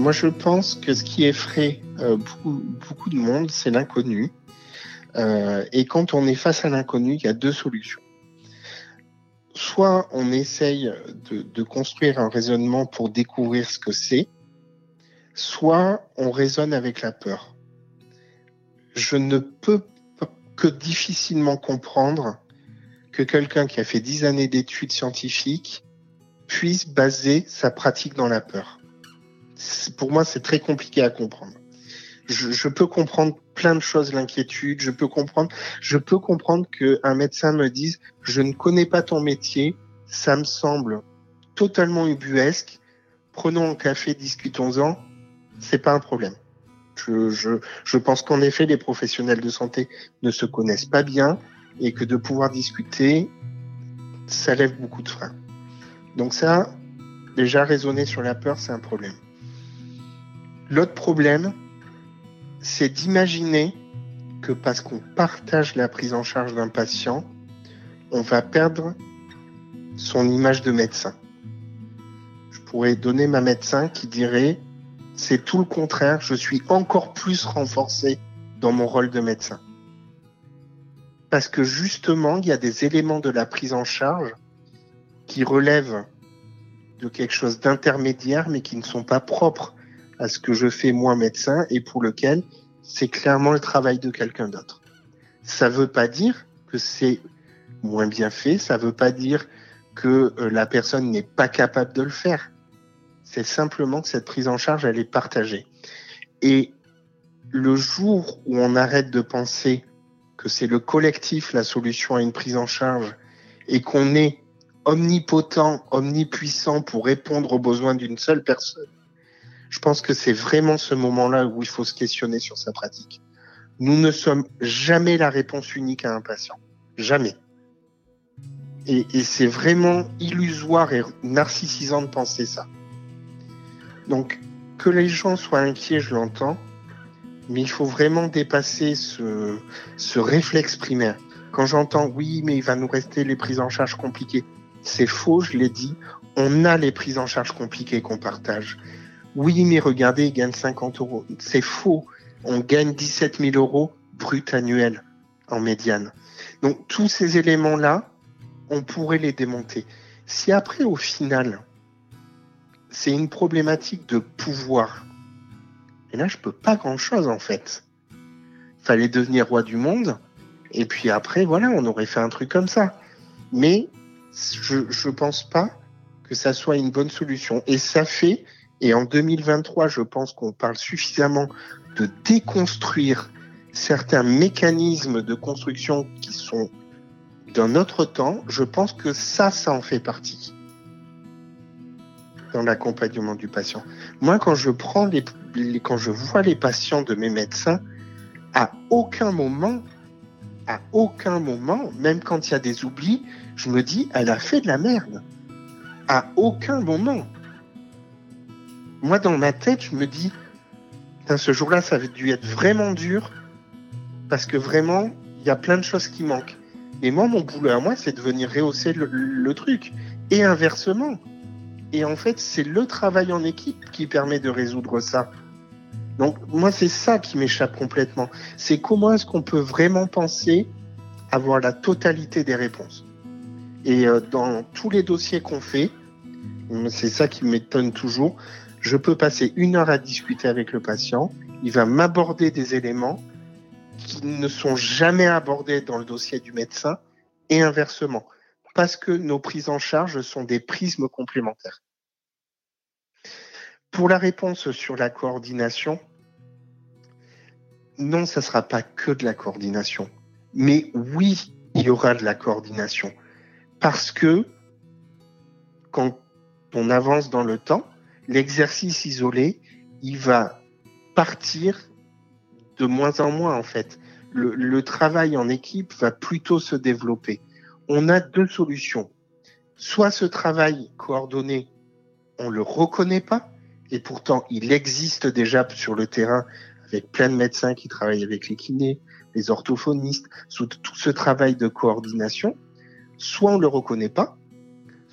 moi, je pense que ce qui effraie euh, beaucoup, beaucoup de monde, c'est l'inconnu. Euh, et quand on est face à l'inconnu, il y a deux solutions. Soit on essaye de, de construire un raisonnement pour découvrir ce que c'est, soit on raisonne avec la peur. Je ne peux que difficilement comprendre que quelqu'un qui a fait dix années d'études scientifiques puisse baser sa pratique dans la peur. Pour moi, c'est très compliqué à comprendre. Je, je, peux comprendre plein de choses, l'inquiétude. Je peux comprendre, je peux comprendre qu'un médecin me dise, je ne connais pas ton métier, ça me semble totalement ubuesque. Prenons un café, discutons-en. C'est pas un problème. Je, je, je pense qu'en effet, les professionnels de santé ne se connaissent pas bien et que de pouvoir discuter, ça lève beaucoup de freins. Donc ça, déjà raisonner sur la peur, c'est un problème. L'autre problème, c'est d'imaginer que parce qu'on partage la prise en charge d'un patient, on va perdre son image de médecin. Je pourrais donner ma médecin qui dirait, c'est tout le contraire, je suis encore plus renforcé dans mon rôle de médecin parce que justement, il y a des éléments de la prise en charge qui relèvent de quelque chose d'intermédiaire, mais qui ne sont pas propres à ce que je fais moi médecin et pour lequel c'est clairement le travail de quelqu'un d'autre. Ça ne veut pas dire que c'est moins bien fait, ça ne veut pas dire que euh, la personne n'est pas capable de le faire. C'est simplement que cette prise en charge, elle est partagée. Et le jour où on arrête de penser que c'est le collectif la solution à une prise en charge et qu'on est omnipotent, omnipuissant pour répondre aux besoins d'une seule personne, je pense que c'est vraiment ce moment-là où il faut se questionner sur sa pratique. Nous ne sommes jamais la réponse unique à un patient. Jamais. Et, c'est vraiment illusoire et narcissisant de penser ça. Donc, que les gens soient inquiets, je l'entends, mais il faut vraiment dépasser ce, ce réflexe primaire. Quand j'entends oui, mais il va nous rester les prises en charge compliquées, c'est faux, je l'ai dit. On a les prises en charge compliquées qu'on partage. Oui, mais regardez, il gagne 50 euros. C'est faux. On gagne 17 000 euros brut annuel en médiane. Donc tous ces éléments-là, on pourrait les démonter. Si après, au final, c'est une problématique de pouvoir, et là, je peux pas grand chose, en fait. Fallait devenir roi du monde. Et puis après, voilà, on aurait fait un truc comme ça. Mais je, je pense pas que ça soit une bonne solution. Et ça fait, et en 2023, je pense qu'on parle suffisamment de déconstruire certains mécanismes de construction qui sont d'un autre temps. Je pense que ça, ça en fait partie dans l'accompagnement du patient. Moi, quand je prends les, quand je vois les patients de mes médecins, à aucun moment, à aucun moment, même quand il y a des oublis, je me dis, elle a fait de la merde. À aucun moment. Moi, dans ma tête, je me dis, ce jour-là, ça a dû être vraiment dur, parce que vraiment, il y a plein de choses qui manquent. Et moi, mon boulot à moi, c'est de venir rehausser le, le truc. Et inversement. Et en fait, c'est le travail en équipe qui permet de résoudre ça. Donc moi, c'est ça qui m'échappe complètement. C'est comment est-ce qu'on peut vraiment penser avoir la totalité des réponses. Et euh, dans tous les dossiers qu'on fait, c'est ça qui m'étonne toujours, je peux passer une heure à discuter avec le patient, il va m'aborder des éléments qui ne sont jamais abordés dans le dossier du médecin et inversement parce que nos prises en charge sont des prismes complémentaires. Pour la réponse sur la coordination, non, ça ne sera pas que de la coordination. Mais oui, il y aura de la coordination. Parce que quand on avance dans le temps, l'exercice isolé, il va partir de moins en moins en fait. Le, le travail en équipe va plutôt se développer on a deux solutions. Soit ce travail coordonné, on le reconnaît pas, et pourtant il existe déjà sur le terrain avec plein de médecins qui travaillent avec les kinés, les orthophonistes, sous tout ce travail de coordination. Soit on le reconnaît pas,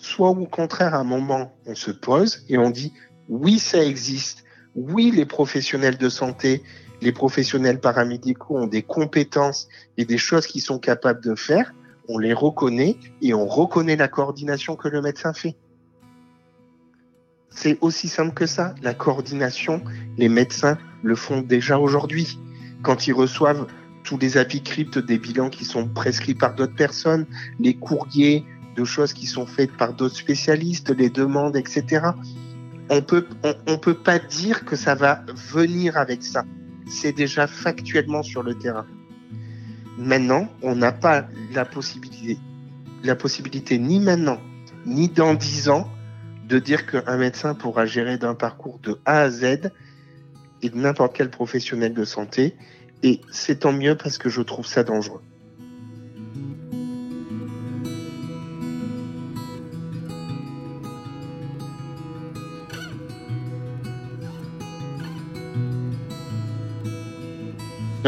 soit au contraire à un moment on se pose et on dit oui ça existe, oui, les professionnels de santé, les professionnels paramédicaux ont des compétences et des choses qu'ils sont capables de faire, on les reconnaît et on reconnaît la coordination que le médecin fait. C'est aussi simple que ça. La coordination, les médecins le font déjà aujourd'hui. Quand ils reçoivent tous les avis cryptes des bilans qui sont prescrits par d'autres personnes, les courriers de choses qui sont faites par d'autres spécialistes, les demandes, etc. On peut, on peut pas dire que ça va venir avec ça. C'est déjà factuellement sur le terrain. Maintenant, on n'a pas la possibilité, la possibilité ni maintenant, ni dans dix ans, de dire qu'un médecin pourra gérer d'un parcours de A à Z et de n'importe quel professionnel de santé. Et c'est tant mieux parce que je trouve ça dangereux.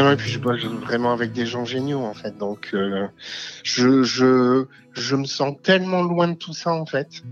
Et puis je bosse vraiment avec des gens géniaux en fait. Donc euh, je me sens tellement loin de tout ça en fait.